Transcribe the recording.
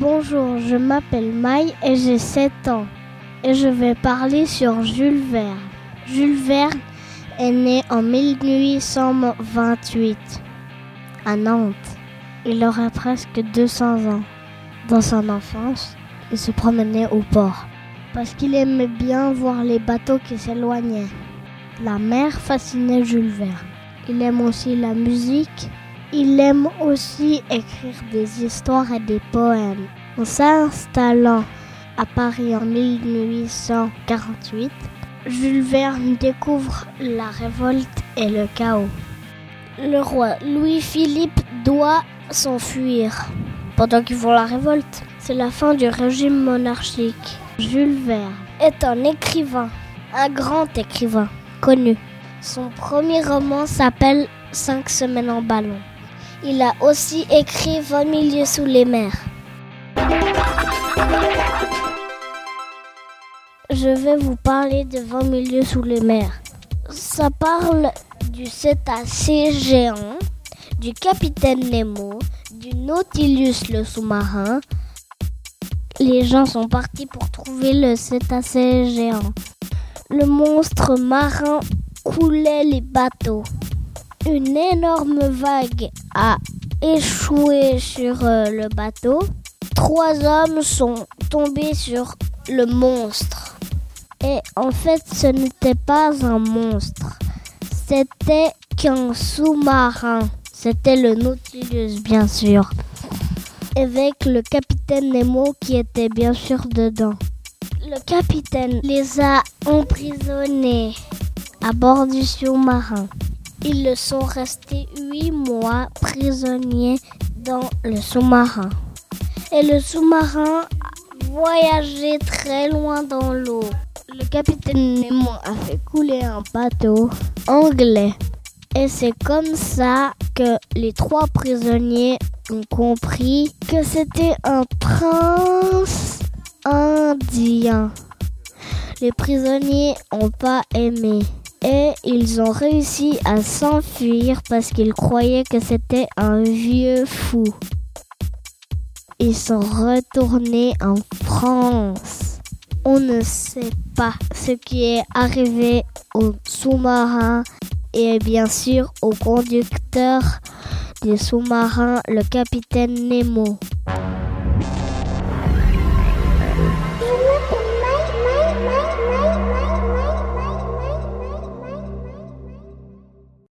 Je m'appelle Maï et j'ai 7 ans. Et je vais parler sur Jules Verne. Jules Verne est né en 1828 à Nantes. Il aurait presque 200 ans. Dans son enfance, il se promenait au port parce qu'il aimait bien voir les bateaux qui s'éloignaient. La mer fascinait Jules Verne. Il aime aussi la musique. Il aime aussi écrire des histoires et des poèmes. En s'installant à Paris en 1848, Jules Verne découvre la révolte et le chaos. Le roi Louis-Philippe doit s'enfuir pendant qu'ils font la révolte. C'est la fin du régime monarchique. Jules Verne est un écrivain, un grand écrivain connu. Son premier roman s'appelle Cinq semaines en ballon. Il a aussi écrit 20 milieux sous les mers. Je vais vous parler de 20 milieux sous les mers. Ça parle du cétacé géant, du capitaine Nemo, du Nautilus le sous-marin. Les gens sont partis pour trouver le cétacé géant. Le monstre marin coulait les bateaux. Une énorme vague a échoué sur euh, le bateau. Trois hommes sont tombés sur le monstre. Et en fait, ce n'était pas un monstre. C'était qu'un sous-marin. C'était le Nautilus, bien sûr. Avec le capitaine Nemo qui était bien sûr dedans. Le capitaine les a emprisonnés à bord du sous-marin. Ils sont restés huit mois prisonniers dans le sous-marin. Et le sous-marin voyageait très loin dans l'eau. Le capitaine Nemo a fait couler un bateau anglais. Et c'est comme ça que les trois prisonniers ont compris que c'était un prince indien. Les prisonniers n'ont pas aimé et ils ont réussi à s'enfuir parce qu'ils croyaient que c'était un vieux fou. Ils sont retournés en France. On ne sait pas ce qui est arrivé au sous-marin et bien sûr au conducteur des sous-marins, le capitaine Nemo.